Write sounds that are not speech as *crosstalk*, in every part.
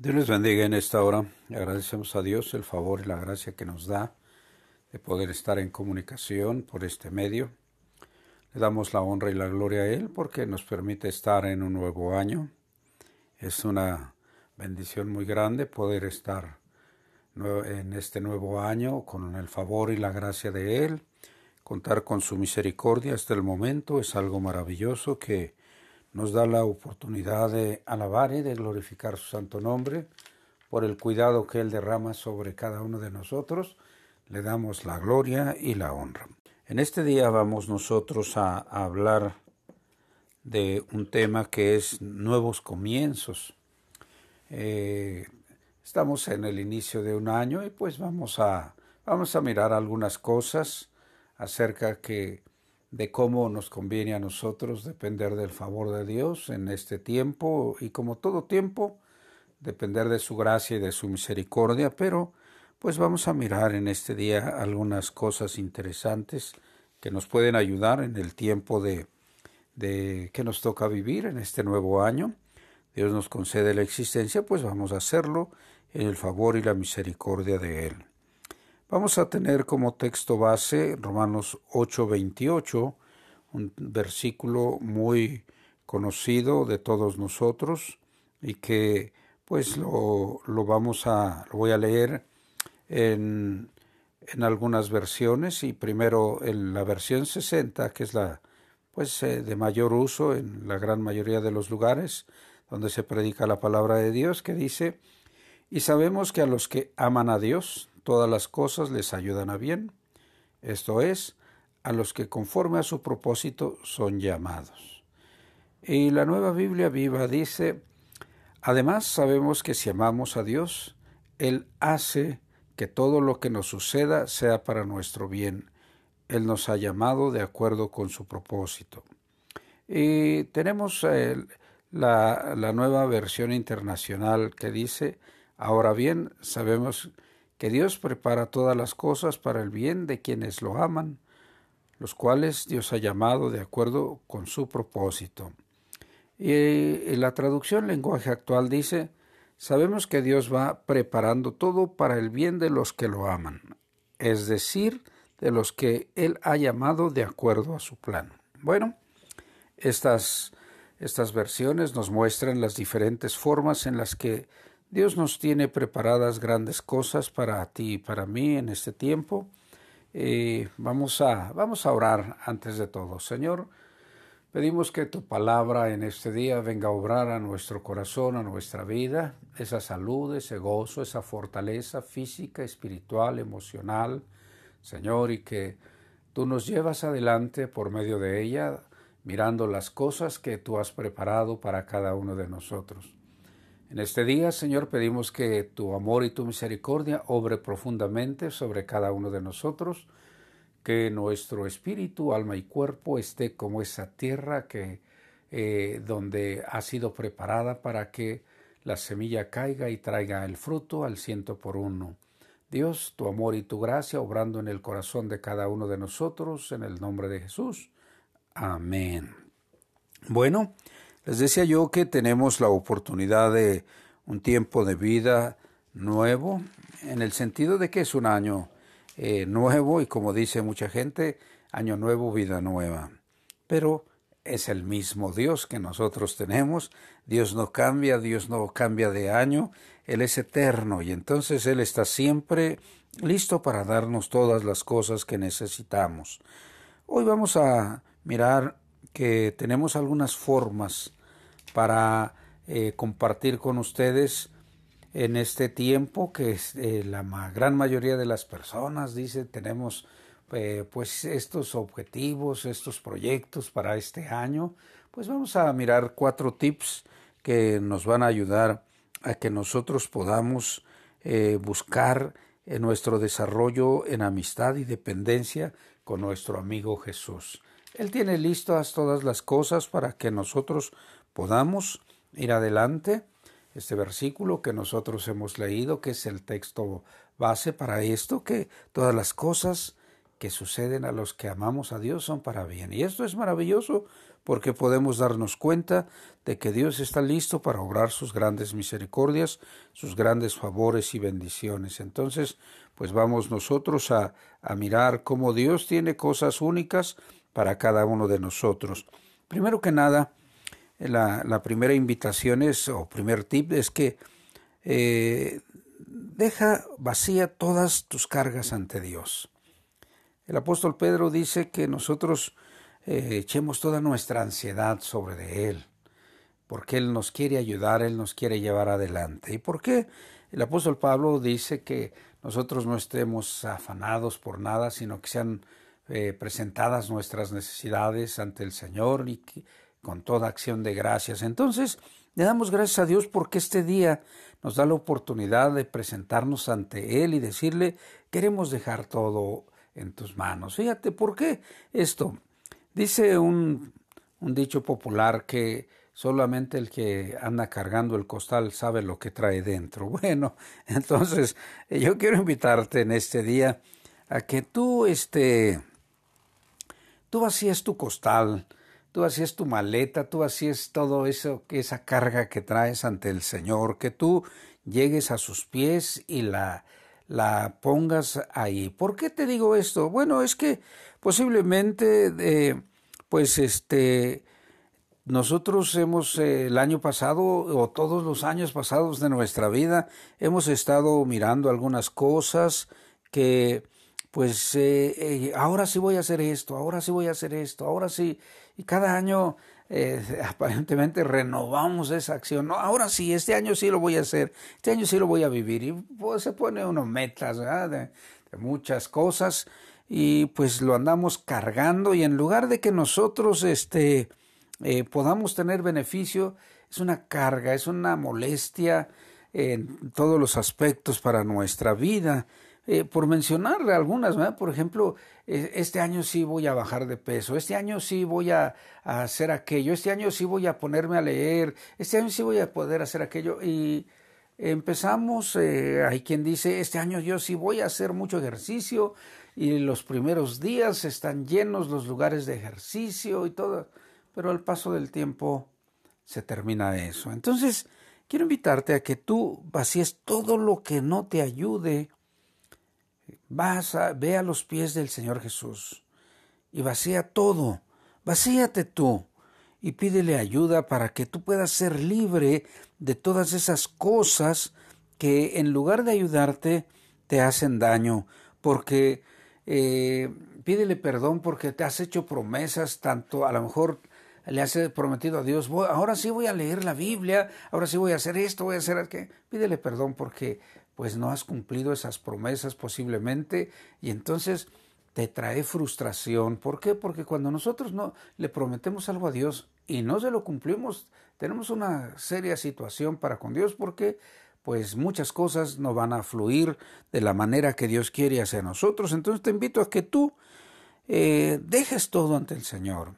Dios les bendiga en esta hora. Agradecemos a Dios el favor y la gracia que nos da de poder estar en comunicación por este medio. Le damos la honra y la gloria a Él porque nos permite estar en un nuevo año. Es una bendición muy grande poder estar en este nuevo año con el favor y la gracia de Él. Contar con su misericordia hasta el momento es algo maravilloso que nos da la oportunidad de alabar y de glorificar su santo nombre por el cuidado que Él derrama sobre cada uno de nosotros. Le damos la gloria y la honra. En este día vamos nosotros a, hablar de un tema que es nuevos comienzos. Eh, estamos en el inicio de un año y pues vamos a, vamos a mirar algunas cosas acerca que de cómo nos conviene a nosotros depender del favor de Dios en este tiempo y como todo tiempo, depender de su gracia y de su misericordia, pero pues vamos a mirar en este día algunas cosas interesantes que nos pueden ayudar en el tiempo de, de que nos toca vivir en este nuevo año. Dios nos concede la existencia, pues vamos a hacerlo en el favor y la misericordia de Él. Vamos a tener como texto base Romanos 8:28, un versículo muy conocido de todos nosotros y que pues lo, vamos a, lo voy a leer en, en, algunas versiones y primero en la versión 60, que es la pues eh, de mayor uso en la gran mayoría de los lugares donde se predica la palabra de Dios, que dice, y sabemos que a los que aman a Dios, todas las cosas les ayudan a bien, esto es, a los que conforme a su propósito son llamados. Y la nueva Biblia viva dice, además sabemos que si amamos a Dios, Él hace que todo lo que nos suceda sea para nuestro bien. Él nos ha llamado de acuerdo con su propósito. Y tenemos la, la nueva versión internacional que dice, ahora bien, sabemos que Dios prepara todas las cosas para el bien de quienes lo aman, los cuales Dios ha llamado de acuerdo con su propósito. Y la traducción lenguaje actual dice, sabemos que Dios va preparando todo para el bien de los que lo aman, es decir, de los que Él ha llamado de acuerdo a su plan. Bueno, estas, estas versiones nos muestran las diferentes formas en las que Dios nos tiene preparadas grandes cosas para ti y para mí en este tiempo. Eh, vamos, a, vamos a orar antes de todo. Señor, pedimos que tu palabra en este día venga a obrar a nuestro corazón, a nuestra vida, esa salud, ese gozo, esa fortaleza física, espiritual, emocional, Señor, y que tú nos llevas adelante por medio de ella, mirando las cosas que tú has preparado para cada uno de nosotros. En este día, Señor, pedimos que tu amor y tu misericordia obre profundamente sobre cada uno de nosotros, que nuestro espíritu, alma y cuerpo esté como esa tierra que eh, donde ha sido preparada para que la semilla caiga y traiga el fruto al ciento por uno. Dios, tu amor y tu gracia obrando en el corazón de cada uno de nosotros, en el nombre de Jesús. Amén. Bueno, les decía yo que tenemos la oportunidad de un tiempo de vida nuevo, en el sentido de que es un año eh, nuevo y como dice mucha gente, año nuevo, vida nueva. Pero es el mismo Dios que nosotros tenemos. Dios no cambia, Dios no cambia de año, Él es eterno y entonces Él está siempre listo para darnos todas las cosas que necesitamos. Hoy vamos a mirar que tenemos algunas formas para eh, compartir con ustedes en este tiempo que eh, la gran mayoría de las personas dice tenemos eh, pues estos objetivos, estos proyectos para este año, pues vamos a mirar cuatro tips que nos van a ayudar a que nosotros podamos buscar en nuestro desarrollo en amistad y dependencia con nuestro amigo Jesús. Él tiene listas todas las cosas para que nosotros podamos ir adelante. Este versículo que nosotros hemos leído, que es el texto base para esto, que todas las cosas que suceden a los que amamos a Dios son para bien. Y esto es maravilloso porque podemos darnos cuenta de que Dios está listo para obrar sus grandes misericordias, sus grandes favores y bendiciones. Entonces, pues vamos nosotros a, a mirar cómo Dios tiene cosas únicas para cada uno de nosotros. Primero que nada, la, primera invitación es, o primer tip, es que eh, deja vacía todas tus cargas ante Dios. El apóstol Pedro dice que nosotros eh, echemos toda nuestra ansiedad sobre de Él, porque Él nos quiere ayudar, Él nos quiere llevar adelante. ¿Y por qué? El apóstol Pablo dice que nosotros no estemos afanados por nada, sino que sean eh, presentadas nuestras necesidades ante el Señor y con toda acción de gracias. Entonces, le damos gracias a Dios porque este día nos da la oportunidad de presentarnos ante Él y decirle, queremos dejar todo en tus manos. Fíjate, ¿por qué esto? Dice un, dicho popular que solamente el que anda cargando el costal sabe lo que trae dentro. *laughs* Bueno, entonces yo quiero invitarte en este día a que tú, este, tú vacíes tu costal, tú vacíes tu maleta, tú vacíes todo eso, esa carga que traes ante el Señor, que tú llegues a sus pies y la, la pongas ahí. ¿Por qué te digo esto? Bueno, es que posiblemente, eh, pues este, nosotros hemos eh, el año pasado o todos los años pasados de nuestra vida hemos estado mirando algunas cosas que pues eh, ahora sí voy a hacer esto, ahora sí voy a hacer esto, ahora sí. Y cada año *laughs* aparentemente renovamos esa acción. No, ahora sí, este año sí lo voy a hacer, este año sí lo voy a vivir. Y pues se pone uno metas de, muchas cosas y pues lo andamos cargando y en lugar de que nosotros este, eh, podamos tener beneficio, es una carga, es una molestia en todos los aspectos para nuestra vida. Eh, por mencionarle algunas, por ejemplo, eh, este año sí voy a bajar de peso, este año sí voy a, hacer aquello, este año sí voy a ponerme a leer, este año sí voy a poder hacer aquello. Y empezamos, eh, hay quien dice, este año yo sí voy a hacer mucho ejercicio y los primeros días están llenos los lugares de ejercicio y todo, pero al paso del tiempo se termina eso. Entonces, quiero invitarte a que tú vacíes todo lo que no te ayude Vas a, ve a los pies del Señor Jesús y vacía todo, vacíate tú y pídele ayuda para que tú puedas ser libre de todas esas cosas que en lugar de ayudarte te hacen daño, porque eh, pídele perdón porque te has hecho promesas, tanto a lo mejor le has prometido a Dios, ahora sí voy a leer la Biblia, ahora sí voy a hacer esto, voy a hacer aquello. Pídele perdón porque pues no has cumplido esas promesas posiblemente y entonces te trae frustración. ¿Por qué? Porque cuando nosotros no le prometemos algo a Dios y no se lo cumplimos, tenemos una seria situación para con Dios porque pues muchas cosas no van a fluir de la manera que Dios quiere hacia nosotros. Entonces te invito a que tú eh, dejes todo ante el Señor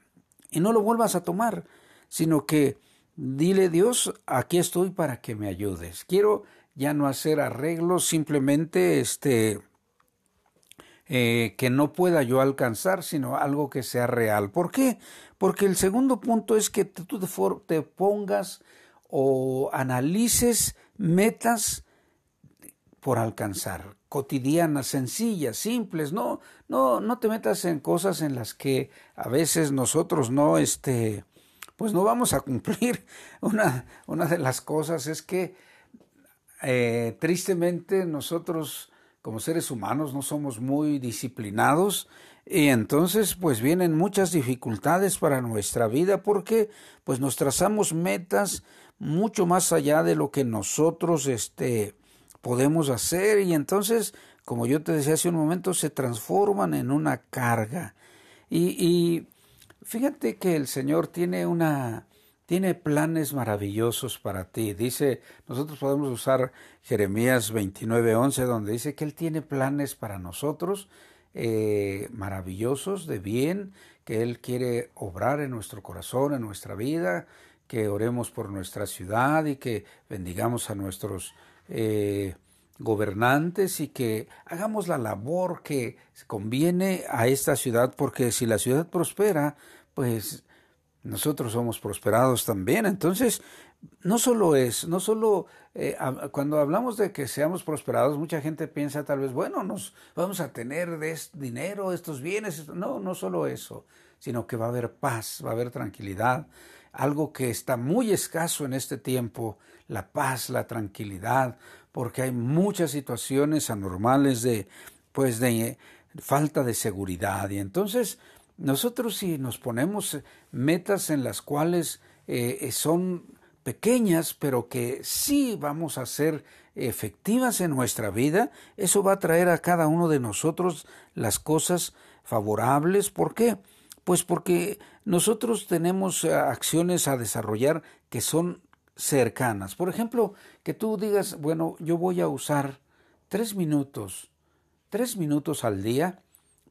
y no lo vuelvas a tomar, sino que dile Dios, aquí estoy para que me ayudes. Quiero ya no hacer arreglos, simplemente este eh, que no pueda yo alcanzar, sino algo que sea real. ¿Por qué? Porque el segundo punto es que tú te pongas o analices metas por alcanzar, cotidianas, sencillas, simples, no, no, no te metas en cosas en las que a veces nosotros no, este, pues no vamos a cumplir. *laughs* Una, una de las cosas es que eh, tristemente nosotros como seres humanos no somos muy disciplinados y entonces pues vienen muchas dificultades para nuestra vida porque pues nos trazamos metas mucho más allá de lo que nosotros este podemos hacer y entonces como yo te decía hace un momento se transforman en una carga. Y, y fíjate que el Señor tiene una tiene planes maravillosos para ti. Dice, nosotros podemos usar Jeremías 29:11, donde dice que Él tiene planes para nosotros eh, maravillosos, de bien, que Él quiere obrar en nuestro corazón, en nuestra vida, que oremos por nuestra ciudad y que bendigamos a nuestros eh, gobernantes y que hagamos la labor que conviene a esta ciudad, porque si la ciudad prospera, pues nosotros somos prosperados también. Entonces, no solo es, no solo eh, cuando hablamos de que seamos prosperados, mucha gente piensa tal vez, bueno, nos vamos a tener de dinero, estos bienes. No, no solo eso, sino que va a haber paz, va a haber tranquilidad, algo que está muy escaso en este tiempo, la paz, la tranquilidad, porque hay muchas situaciones anormales de, pues, de falta de seguridad. Y entonces, nosotros si nos ponemos metas en las cuales eh, son pequeñas, pero que sí vamos a ser efectivas en nuestra vida, eso va a traer a cada uno de nosotros las cosas favorables. ¿Por qué? Pues porque nosotros tenemos eh, acciones a desarrollar que son cercanas. Por ejemplo, que tú digas, bueno, yo voy a usar tres minutos, tres minutos al día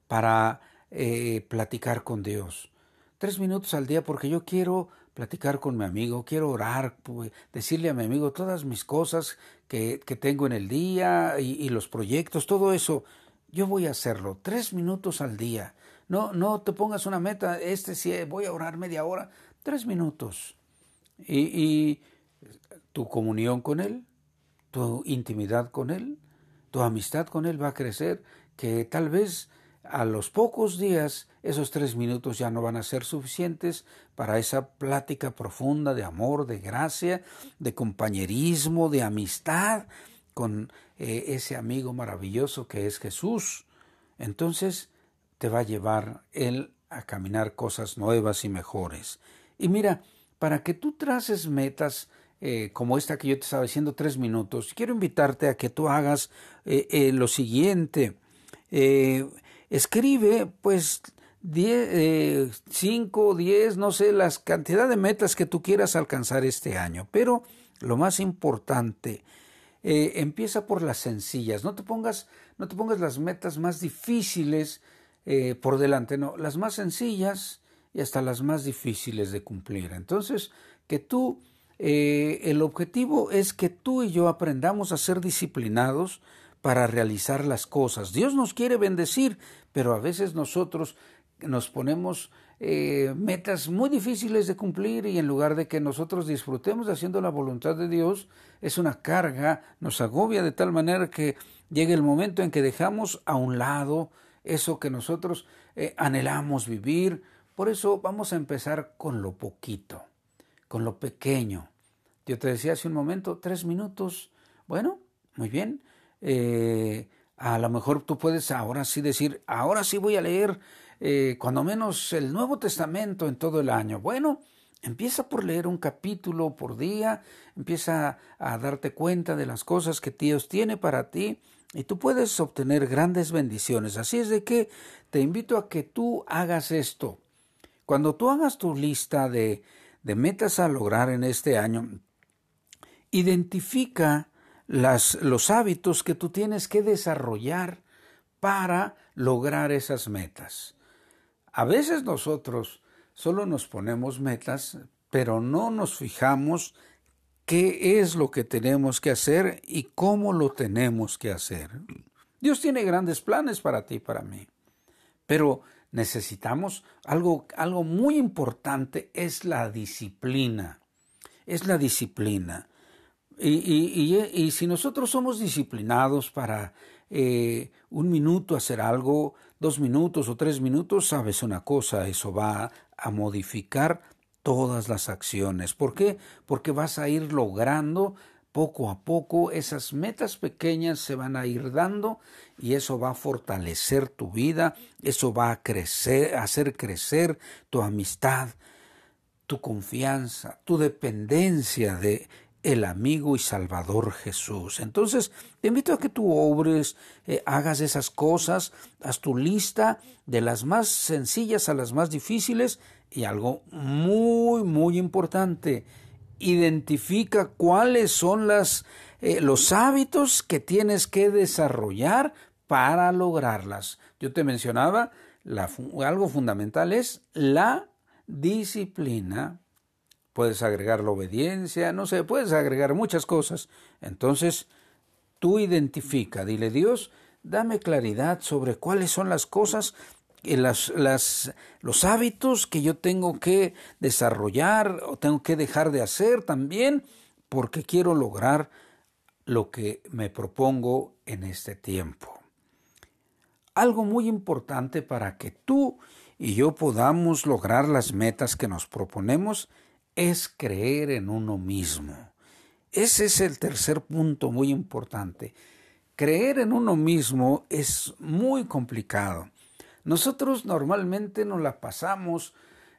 para eh, platicar con Dios. Tres minutos al día porque yo quiero platicar con mi amigo, quiero orar, pues, decirle a mi amigo todas mis cosas que, que tengo en el día y, los proyectos, todo eso. Yo voy a hacerlo, tres minutos al día. No, no te pongas una meta, este sí, voy a orar media hora, tres minutos. Y tu comunión con Él, tu intimidad con Él, tu amistad con Él va a crecer, que tal vez a los pocos días esos tres minutos ya no van a ser suficientes para esa plática profunda de amor, de gracia, de compañerismo, de amistad con eh, ese amigo maravilloso que es Jesús. Entonces te va a llevar Él a caminar cosas nuevas y mejores. Y mira, para que tú traces metas eh, como esta que yo te estaba diciendo, tres minutos, quiero invitarte a que tú hagas eh, lo siguiente escribe pues 5, 10, eh, no sé, las cantidad de metas que tú quieras alcanzar este año. Pero lo más importante, eh, empieza por las sencillas. No te pongas, no te pongas las metas más difíciles eh, por delante, no, las más sencillas y hasta las más difíciles de cumplir. Entonces, que tú, el objetivo es que tú y yo aprendamos a ser disciplinados para realizar las cosas. Dios nos quiere bendecir, pero a veces nosotros nos ponemos eh, metas muy difíciles de cumplir y en lugar de que nosotros disfrutemos haciendo la voluntad de Dios, es una carga, nos agobia de tal manera que llega el momento en que dejamos a un lado eso que nosotros eh, anhelamos vivir. Por eso vamos a empezar con lo poquito, con lo pequeño. Yo te decía hace un momento, tres minutos. Bueno, muy bien. Eh, a lo mejor tú puedes ahora sí decir, ahora sí voy a leer eh, cuando menos el Nuevo Testamento en todo el año. Bueno, empieza por leer un capítulo por día, empieza a darte cuenta de las cosas que Dios tiene para ti y tú puedes obtener grandes bendiciones. Así es de que te invito a que tú hagas esto. Cuando tú hagas tu lista de, de metas a lograr en este año, identifica las, los hábitos que tú tienes que desarrollar para lograr esas metas. A veces nosotros solo nos ponemos metas, pero no nos fijamos qué es lo que tenemos que hacer y cómo lo tenemos que hacer. Dios tiene grandes planes para ti y para mí, pero necesitamos algo, algo muy importante, es la disciplina. Es la disciplina. Y, si nosotros somos disciplinados para eh, un minuto hacer algo, dos minutos o tres minutos, sabes una cosa, eso va a modificar todas las acciones. ¿Por qué? Porque vas a ir logrando poco a poco esas metas pequeñas se van a ir dando y eso va a fortalecer tu vida, eso va a crecer, hacer crecer tu amistad, tu confianza, tu dependencia de el amigo y salvador Jesús. Entonces, te invito a que tú obres, eh, hagas esas cosas, haz tu lista de las más sencillas a las más difíciles y algo muy, muy importante, identifica cuáles son las, eh, los hábitos que tienes que desarrollar para lograrlas. Yo te mencionaba, algo fundamental es la disciplina puedes agregar la obediencia, no sé, puedes agregar muchas cosas. Entonces, Tú identifica, dile Dios, dame claridad sobre cuáles son las cosas, eh, las, las, los hábitos que yo tengo que desarrollar o tengo que dejar de hacer también, porque quiero lograr lo que me propongo en este tiempo. Algo muy importante para que tú y yo podamos lograr las metas que nos proponemos es creer en uno mismo. Ese es el tercer punto muy importante. Creer en uno mismo es muy complicado. Nosotros normalmente nos la pasamos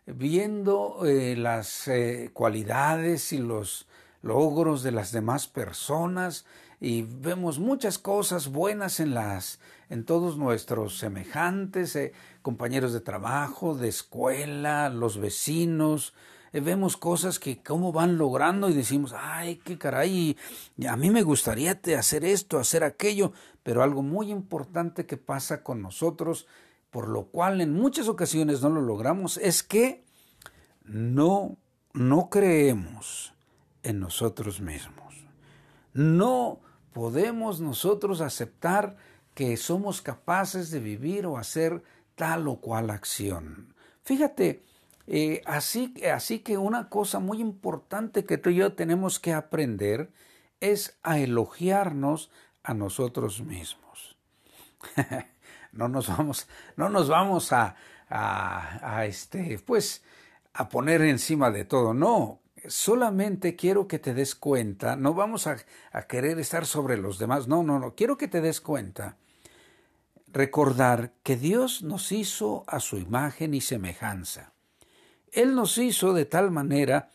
viendo eh, las eh, cualidades y los logros de las demás personas y vemos muchas cosas buenas en las en todos nuestros semejantes, eh, compañeros de trabajo, de escuela, los vecinos, vemos cosas que cómo van logrando y decimos, ay, qué caray, a mí me gustaría hacer esto, hacer aquello, pero algo muy importante que pasa con nosotros, por lo cual en muchas ocasiones no lo logramos, es que no, no creemos en nosotros mismos. No podemos nosotros aceptar que somos capaces de vivir o hacer tal o cual acción. Fíjate, eh, así, así que una cosa muy importante que tú y yo tenemos que aprender es a elogiarnos a nosotros mismos. *laughs* no nos vamos, no nos vamos a, este, pues, a poner encima de todo. No, solamente quiero que te des cuenta, no vamos a, a, querer estar sobre los demás, no, no, no, quiero que te des cuenta, recordar que Dios nos hizo a su imagen y semejanza. Él nos hizo de tal manera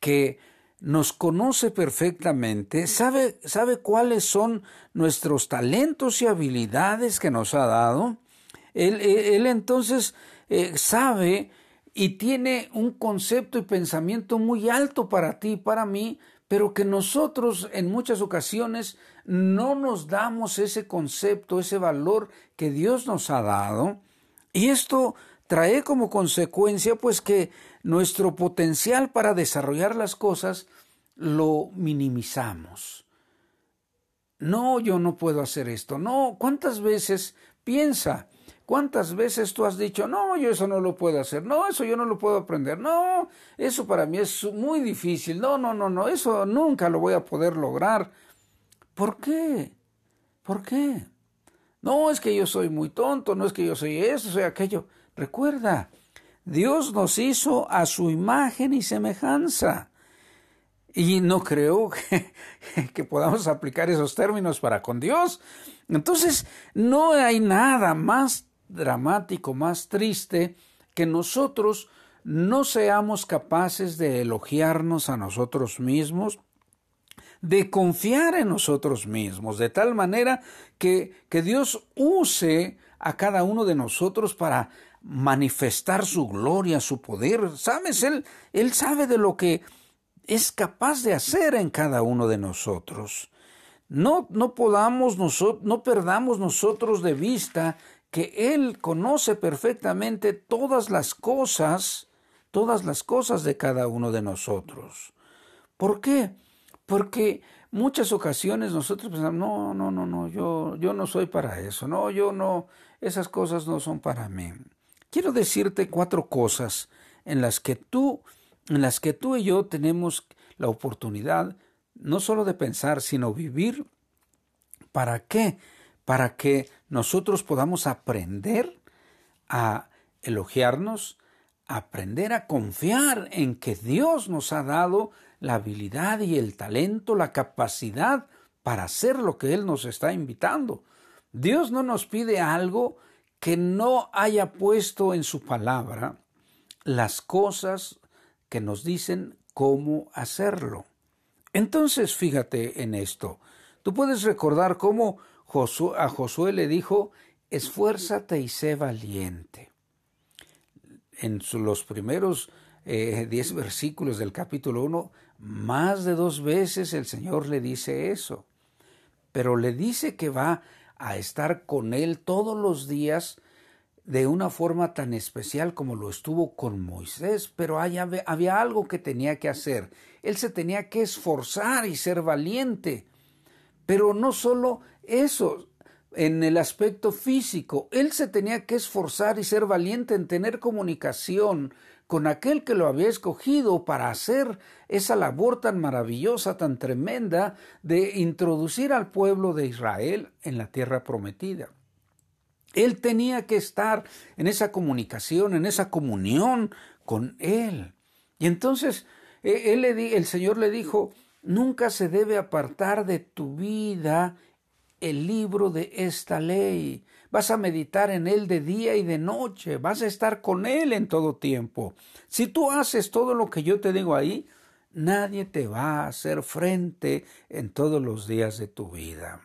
que nos conoce perfectamente, sabe, sabe cuáles son nuestros talentos y habilidades que nos ha dado. Él, entonces eh, sabe y tiene un concepto y pensamiento muy alto para ti y para mí, pero que nosotros en muchas ocasiones no nos damos ese concepto, ese valor que Dios nos ha dado. Y esto trae como consecuencia pues que nuestro potencial para desarrollar las cosas lo minimizamos. No, yo no puedo hacer esto. No, ¿cuántas veces piensa? ¿Cuántas veces tú has dicho, no, yo eso no lo puedo hacer, no, eso yo no lo puedo aprender, no, eso para mí es muy difícil, no, no, no, no, eso nunca lo voy a poder lograr? ¿Por qué? ¿Por qué? No es que yo soy muy tonto, no es que yo soy eso, soy aquello. Recuerda, Dios nos hizo a su imagen y semejanza. Y no creo *laughs* que, que, podamos aplicar esos términos para con Dios. Entonces, no hay nada más dramático, más triste, que nosotros no seamos capaces de elogiarnos a nosotros mismos, de confiar en nosotros mismos, de tal manera que, que Dios use a cada uno de nosotros para manifestar su gloria, su poder. ¿Sabes? Él, él sabe de lo que es capaz de hacer en cada uno de nosotros. No, no podamos no perdamos nosotros de vista que Él conoce perfectamente todas las cosas, todas las cosas de cada uno de nosotros. ¿Por qué? Porque muchas ocasiones nosotros pensamos, no, no, no, no, yo, yo no soy para eso, no, yo no, esas cosas no son para mí. Quiero decirte cuatro cosas en las que tú, en las que tú y yo tenemos la oportunidad no solo de pensar, sino vivir. ¿Para qué? Para que nosotros podamos aprender a elogiarnos, aprender a confiar en que Dios nos ha dado la habilidad y el talento, la capacidad para hacer lo que Él nos está invitando. Dios no nos pide algo que no haya puesto en su palabra las cosas que nos dicen cómo hacerlo. Entonces, fíjate en esto. Tú puedes recordar cómo a Josué le dijo, esfuérzate y sé valiente. En los primeros eh, diez versículos del capítulo 1, más de dos veces el Señor le dice eso, pero le dice que va a estar con él todos los días de una forma tan especial como lo estuvo con Moisés, pero había, había algo que tenía que hacer. Él se tenía que esforzar y ser valiente Pero no solo eso, en el aspecto físico, él se tenía que esforzar y ser valiente en tener comunicación con aquel que lo había escogido para hacer esa labor tan maravillosa, tan tremenda, de introducir al pueblo de Israel en la tierra prometida. Él tenía que estar en esa comunicación, en esa comunión con Él. Y entonces e, le el Señor le dijo, nunca se debe apartar de tu vida el libro de esta ley. Vas a meditar en él de día y de noche, vas a estar con él en todo tiempo. Si tú haces todo lo que yo te digo ahí, nadie te va a hacer frente en todos los días de tu vida.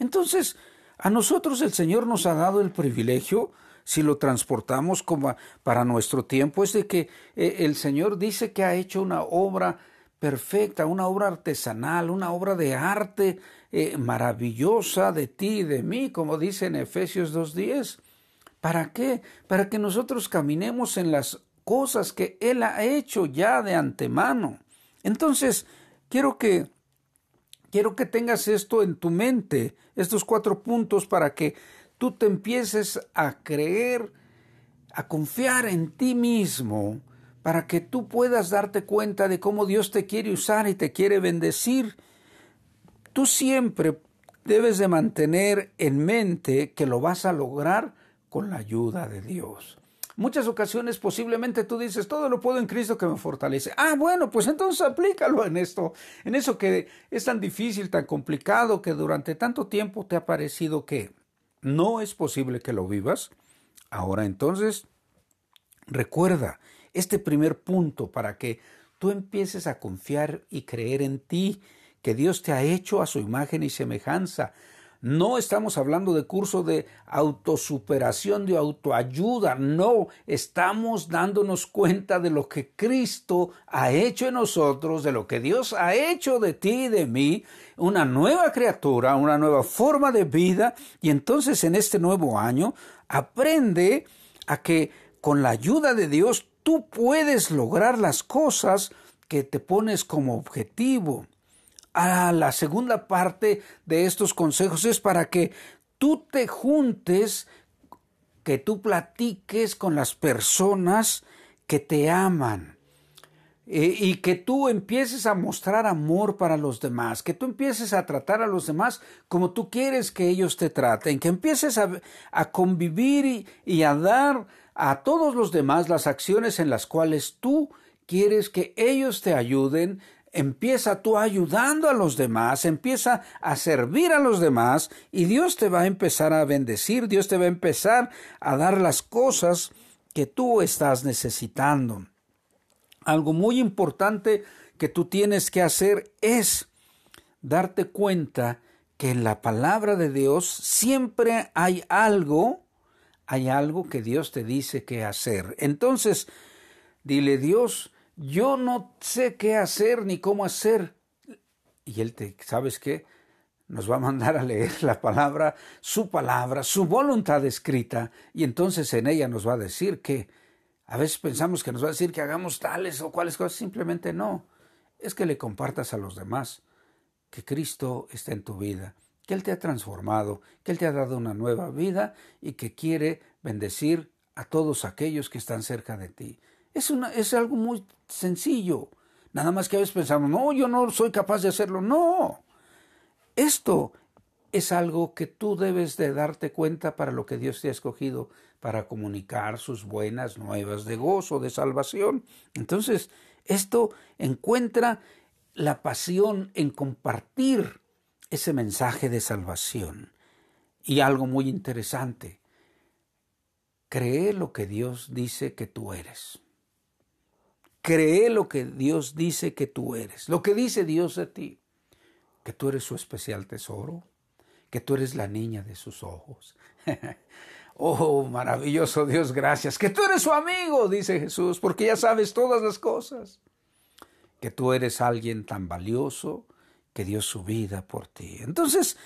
Entonces, a nosotros el Señor nos ha dado el privilegio, si lo transportamos como para nuestro tiempo, es de que eh, el Señor dice que ha hecho una obra perfecta, una obra artesanal, una obra de arte eh, maravillosa de ti y de mí, como dice en Efesios 2.10. ¿Para qué? Para que nosotros caminemos en las cosas que Él ha hecho ya de antemano. Entonces, quiero que quiero que tengas esto en tu mente, estos cuatro puntos para que tú te empieces a creer, a confiar en ti mismo, para que tú puedas darte cuenta de cómo Dios te quiere usar y te quiere bendecir. Tú siempre debes de mantener en mente que lo vas a lograr con la ayuda de Dios. Muchas ocasiones posiblemente tú dices, todo lo puedo en Cristo que me fortalece. Ah, bueno, pues entonces aplícalo en esto, en eso que es tan difícil, tan complicado, que durante tanto tiempo te ha parecido que no es posible que lo vivas. Ahora entonces, recuerda, este primer punto para que tú empieces a confiar y creer en ti, que Dios te ha hecho a su imagen y semejanza. No estamos hablando de curso de autosuperación, de autoayuda, no, estamos dándonos cuenta de lo que Cristo ha hecho en nosotros, de lo que Dios ha hecho de ti y de mí, una nueva criatura, una nueva forma de vida, y entonces en este nuevo año aprende a que con la ayuda de Dios tú puedes lograr las cosas que te pones como objetivo. A la segunda parte de estos consejos es para que tú te juntes, que tú platiques con las personas que te aman. Eh, y que tú empieces a mostrar amor para los demás, que tú empieces a tratar a los demás como tú quieres que ellos te traten, que empieces a, convivir y a dar a todos los demás las acciones en las cuales tú quieres que ellos te ayuden, empieza tú ayudando a los demás, empieza a servir a los demás y Dios te va a empezar a bendecir, Dios te va a empezar a dar las cosas que tú estás necesitando. Algo muy importante que tú tienes que hacer es darte cuenta que en la palabra de Dios siempre hay algo hay algo que Dios te dice que hacer. Entonces, dile Dios, yo no sé qué hacer ni cómo hacer. Y Él te, ¿sabes qué? Nos va a mandar a leer *laughs* la palabra, su palabra, su voluntad escrita, y entonces en ella nos va a decir que a veces pensamos que nos va a decir que hagamos tales o cuales cosas, simplemente no. Es que le compartas a los demás que Cristo está en tu vida que Él te ha transformado, que Él te ha dado una nueva vida y que quiere bendecir a todos aquellos que están cerca de ti. Es, una, es algo muy sencillo. Nada más que a veces pensamos, no, yo no soy capaz de hacerlo. No. Esto es algo que tú debes de darte cuenta para lo que Dios te ha escogido, para comunicar sus buenas nuevas de gozo, de salvación. Entonces, esto encuentra la pasión en compartir ese mensaje de salvación. Y algo muy interesante, cree lo que Dios dice que tú eres. Cree lo que Dios dice que tú eres, lo que dice Dios de ti, que tú eres su especial tesoro, que tú eres la niña de sus ojos. *laughs* oh, maravilloso Dios, gracias, que tú eres su amigo, dice Jesús, porque ya sabes todas las cosas, que tú eres alguien tan valioso, que dio su vida por ti. Entonces,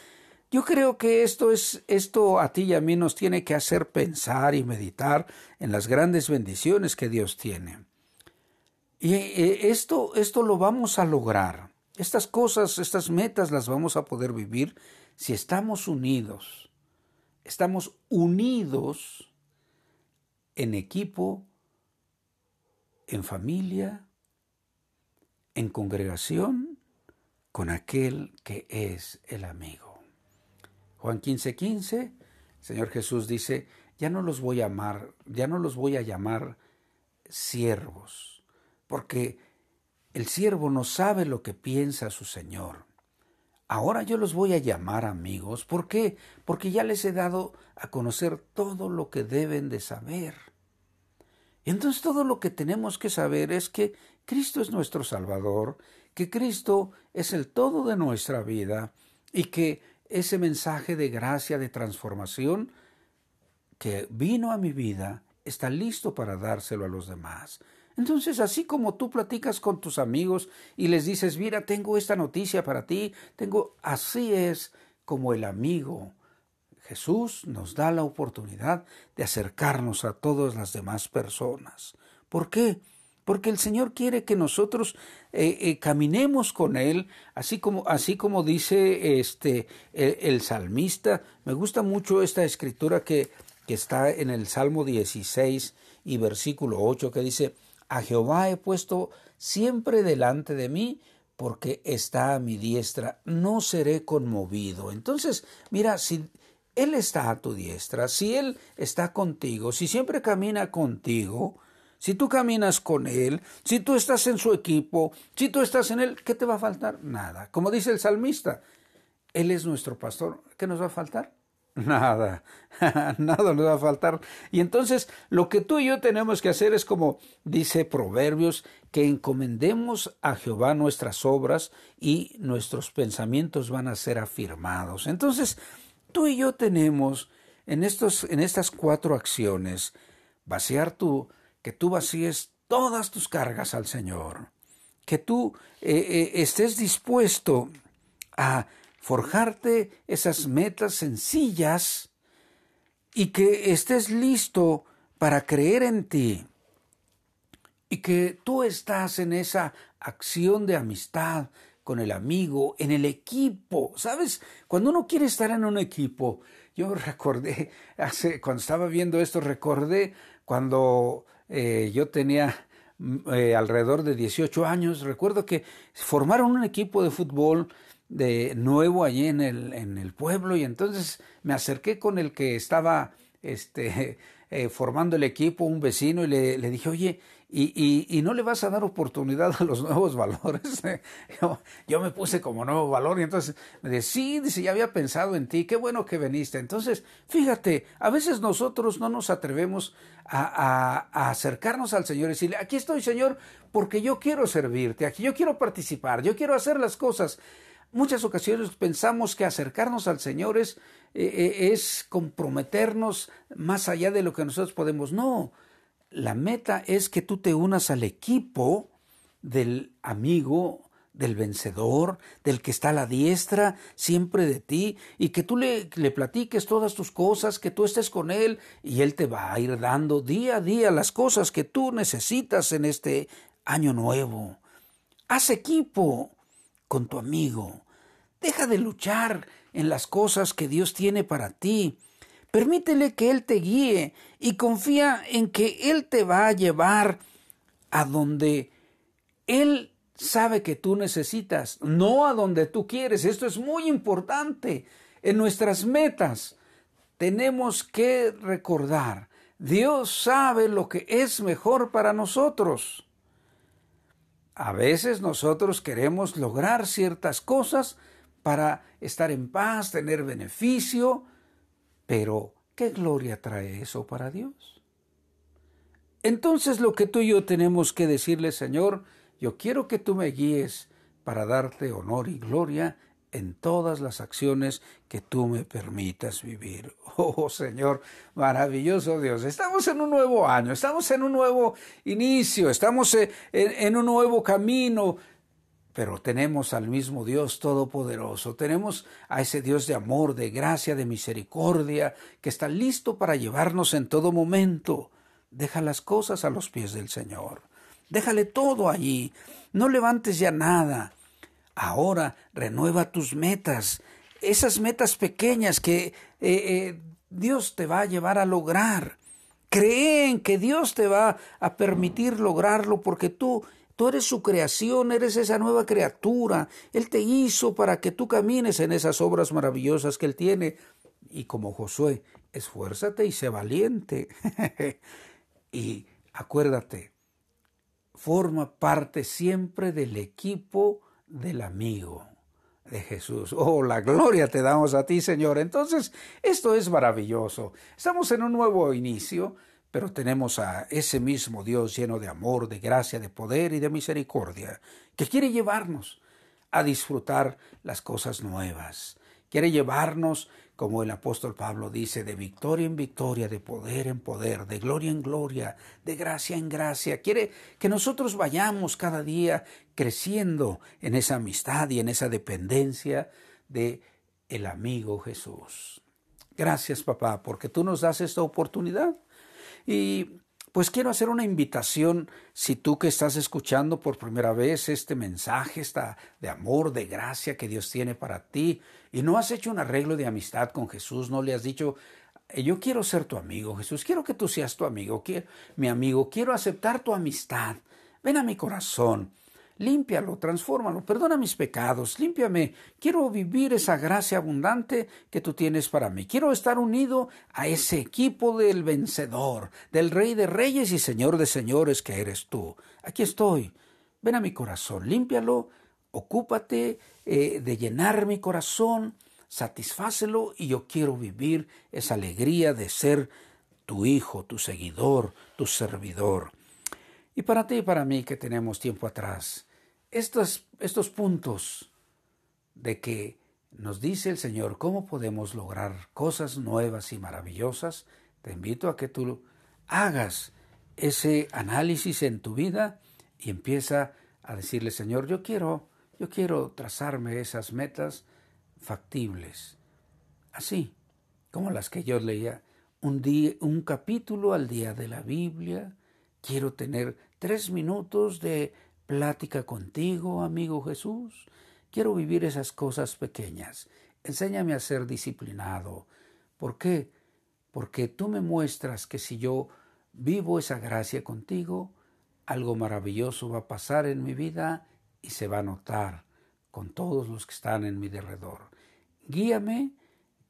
yo creo que esto es esto a ti y a mí nos tiene que hacer pensar y meditar en las grandes bendiciones que Dios tiene. Y eh, esto esto lo vamos a lograr. Estas cosas, estas metas las vamos a poder vivir si estamos unidos. Estamos unidos en equipo, en familia, en congregación, con aquel que es el amigo. Juan 15:15, 15, Señor Jesús dice, ya no los voy a amar, ya no los voy a llamar siervos, porque el siervo no sabe lo que piensa su Señor. Ahora yo los voy a llamar amigos. ¿Por qué? Porque ya les he dado a conocer todo lo que deben de saber. Entonces todo lo que tenemos que saber es que Cristo es nuestro Salvador, que Cristo es el todo de nuestra vida y que ese mensaje de gracia, de transformación que vino a mi vida, está listo para dárselo a los demás. Entonces, así como tú platicas con tus amigos y les dices, mira, tengo esta noticia para ti, tengo, así es como el amigo. Jesús nos da la oportunidad de acercarnos a todas las demás personas. ¿Por qué? Porque el Señor quiere que nosotros eh, eh, caminemos con Él, así como, así como dice este, el, salmista. Me gusta mucho esta escritura que, que está en el Salmo 16 y versículo 8, que dice, a Jehová he puesto siempre delante de mí, porque está a mi diestra, no seré conmovido. Entonces, mira, si Él está a tu diestra, si Él está contigo, si siempre camina contigo, si tú caminas con Él, si tú estás en su equipo, si tú estás en Él, ¿qué te va a faltar? Nada. Como dice el salmista, Él es nuestro pastor. ¿Qué nos va a faltar? *laughs* Nada, *laughs* nada nos va a faltar. Y entonces lo que tú y yo tenemos que hacer es como dice Proverbios, que encomendemos a Jehová nuestras obras y nuestros pensamientos van a ser afirmados. Entonces, tú y yo tenemos en, estos, en estas cuatro acciones, vaciar tú, que tú vacíes todas tus cargas al Señor, que tú eh, eh, estés dispuesto a forjarte esas metas sencillas y que estés listo para creer en ti y que tú estás en esa acción de amistad con el amigo, en el equipo. ¿Sabes? Cuando uno quiere estar en un equipo, yo *laughs* recordé, hace, cuando estaba viendo esto, recordé cuando eh, yo tenía mm, eh, alrededor de 18 años, recuerdo que formaron un equipo de fútbol de nuevo allí en el, en el pueblo y entonces me acerqué con el que estaba este, *laughs* eh, formando el equipo, un vecino, y le, le dije, oye, y, y, y, no le vas a dar oportunidad a los *laughs* nuevos valores. *laughs* yo, yo, me puse como nuevo valor y entonces me dice, sí, dice, ya había pensado en ti, qué bueno que viniste. Entonces, fíjate, a veces nosotros no nos atrevemos a, acercarnos al Señor y decirle, aquí estoy, Señor, porque yo quiero servirte, aquí yo quiero participar, yo quiero hacer las cosas. Muchas ocasiones pensamos que acercarnos al Señor es, eh, eh, es comprometernos más allá de lo que nosotros podemos. No, la meta es que tú te unas al equipo del amigo, del vencedor, del que está a la diestra siempre de ti, y que tú le, le, platiques todas tus cosas, que tú estés con él, y él te va a ir dando día a día las cosas que tú necesitas en este año nuevo. Haz equipo, con tu amigo. Deja de luchar en las cosas que Dios tiene para ti. Permítele que Él te guíe y confía en que Él te va a llevar a donde Él sabe que tú necesitas, no a donde tú quieres. Esto es muy importante. En nuestras metas tenemos que recordar, Dios sabe lo que es mejor para nosotros. A veces nosotros queremos lograr ciertas cosas para estar en paz, tener beneficio, pero ¿qué gloria trae eso para Dios? Entonces lo que tú y yo tenemos que decirle, Señor, yo quiero que tú me guíes para darte honor y gloria en todas las acciones que tú me permitas vivir. *laughs* Oh Señor, maravilloso Dios, estamos en un nuevo año, estamos en un nuevo inicio, estamos en, un nuevo camino, pero tenemos al mismo Dios Todopoderoso, tenemos a ese Dios de amor, de gracia, de misericordia, que está listo para llevarnos en todo momento. Deja las cosas a los pies del Señor. Déjale todo allí. No levantes ya nada Ahora renueva tus metas, esas metas pequeñas que eh, eh, Dios te va a llevar a lograr. Creen que Dios te va a permitir lograrlo porque tú Tú eres su creación, eres esa nueva criatura. Él te hizo para que tú camines en esas obras maravillosas que Él tiene. Y como Josué, esfuérzate y sé valiente. *laughs* y acuérdate, forma parte siempre del equipo del amigo de Jesús. Oh, la gloria te damos a ti, Señor. Entonces, esto es maravilloso. Estamos en un nuevo inicio pero tenemos a ese mismo Dios lleno de amor, de gracia, de poder y de misericordia, que quiere llevarnos a disfrutar las cosas nuevas. Quiere llevarnos, como el apóstol Pablo dice, de victoria en victoria, de poder en poder, de gloria en gloria, de gracia en gracia. Quiere que nosotros vayamos cada día creciendo en esa amistad y en esa dependencia de el amigo Jesús. Gracias, papá, porque tú nos das esta oportunidad y pues quiero hacer una invitación, si tú que estás escuchando por primera vez este mensaje, esta de amor, de gracia que Dios tiene para ti, y no has hecho un arreglo de amistad con Jesús, no le has dicho, eh, yo quiero ser tu amigo, Jesús, quiero que tú seas tu amigo, mi amigo, quiero aceptar tu amistad, ven a mi corazón límpialo, transfórmalo, perdona mis pecados, límpiame. Quiero vivir esa gracia abundante que tú tienes para mí. Quiero estar unido a ese equipo del vencedor, del Rey de Reyes y Señor de Señores que eres tú. Aquí estoy. Ven a mi corazón, límpialo, ocúpate eh, de llenar mi corazón, satisfácelo y yo quiero vivir esa alegría de ser tu hijo, tu seguidor, tu servidor. Y para ti y para mí que tenemos tiempo atrás, estos, estos puntos de que nos dice el Señor cómo podemos lograr cosas nuevas y maravillosas, te invito a que tú hagas ese análisis en tu vida y empieza a decirle, Señor, yo quiero, yo quiero trazarme esas metas factibles, así como las que yo leía, un día, un capítulo al día de la Biblia, quiero tener tres minutos de plática contigo, amigo Jesús. Quiero vivir esas cosas pequeñas. Enséñame a ser disciplinado. ¿Por qué? Porque tú me muestras que si yo vivo esa gracia contigo, algo maravilloso va a pasar en mi vida y se va a notar con todos los que están en mi derredor. Guíame,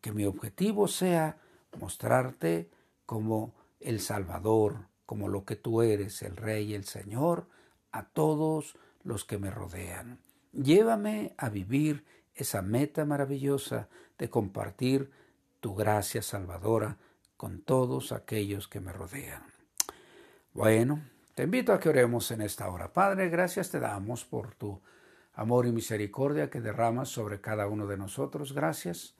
que mi objetivo sea mostrarte como el Salvador, como lo que tú eres, el Rey, el Señor, a todos los que me rodean. Llévame a vivir esa meta maravillosa de compartir tu gracia salvadora con todos aquellos que me rodean. Bueno, te invito a que oremos en esta hora. Padre, gracias te damos por tu amor y misericordia que derramas sobre cada uno de nosotros. Gracias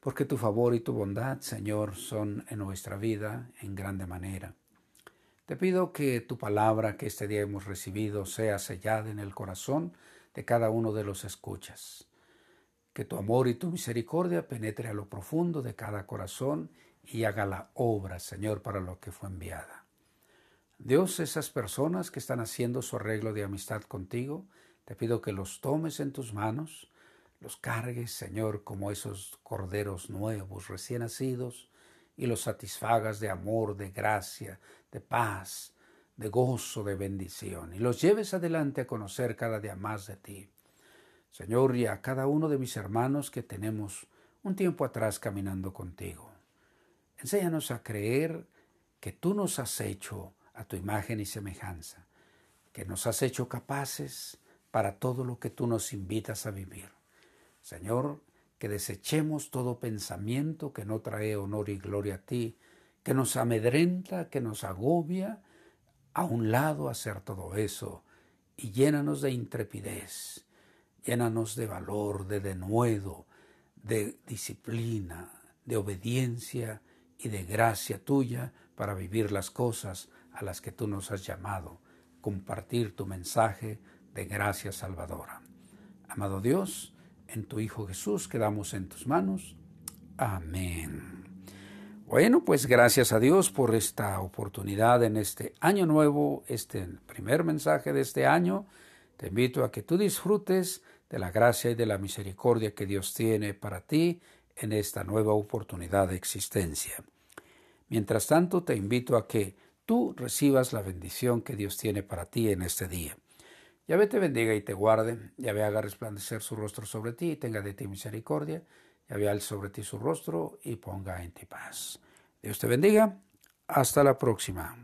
porque tu favor y tu bondad, Señor, son en nuestra vida en grande manera. Te pido que tu palabra que este día hemos recibido sea sellada en el corazón de cada uno de los escuchas. Que tu amor y tu misericordia penetre a lo profundo de cada corazón y haga la obra, Señor, para lo que fue enviada. Dios, esas personas que están haciendo su arreglo de amistad contigo, te pido que los tomes en tus manos, los cargues, Señor, como esos corderos nuevos, recién nacidos, y los satisfagas de amor, de gracia, de paz, de gozo, de bendición, y los lleves adelante a conocer cada día más de ti. Señor, y a cada uno de mis hermanos que tenemos un tiempo atrás caminando contigo. Enséñanos a creer que tú nos has hecho a tu imagen y semejanza, que nos has hecho capaces para todo lo que tú nos invitas a vivir. Señor, que desechemos todo pensamiento que no trae honor y gloria a ti, que nos amedrenta, que nos agobia, a un lado hacer todo eso y llénanos de intrepidez, llénanos de valor, de denuedo, de disciplina, de obediencia y de gracia tuya para vivir las cosas a las que tú nos has llamado, compartir tu mensaje de gracia salvadora. Amado Dios, en tu Hijo Jesús quedamos en tus manos. Amén. Bueno, pues gracias a Dios por esta oportunidad en este año nuevo, este primer mensaje de este año. Te invito a que tú disfrutes de la gracia y de la misericordia que Dios tiene para ti en esta nueva oportunidad de existencia. Mientras tanto, te invito a que tú recibas la bendición que Dios tiene para ti en este día. Yahvé te bendiga y te guarde, Yahvé haga resplandecer su rostro sobre ti y tenga de ti misericordia, Yahvé al sobre ti su rostro y ponga en ti paz. Dios te bendiga. Hasta la próxima.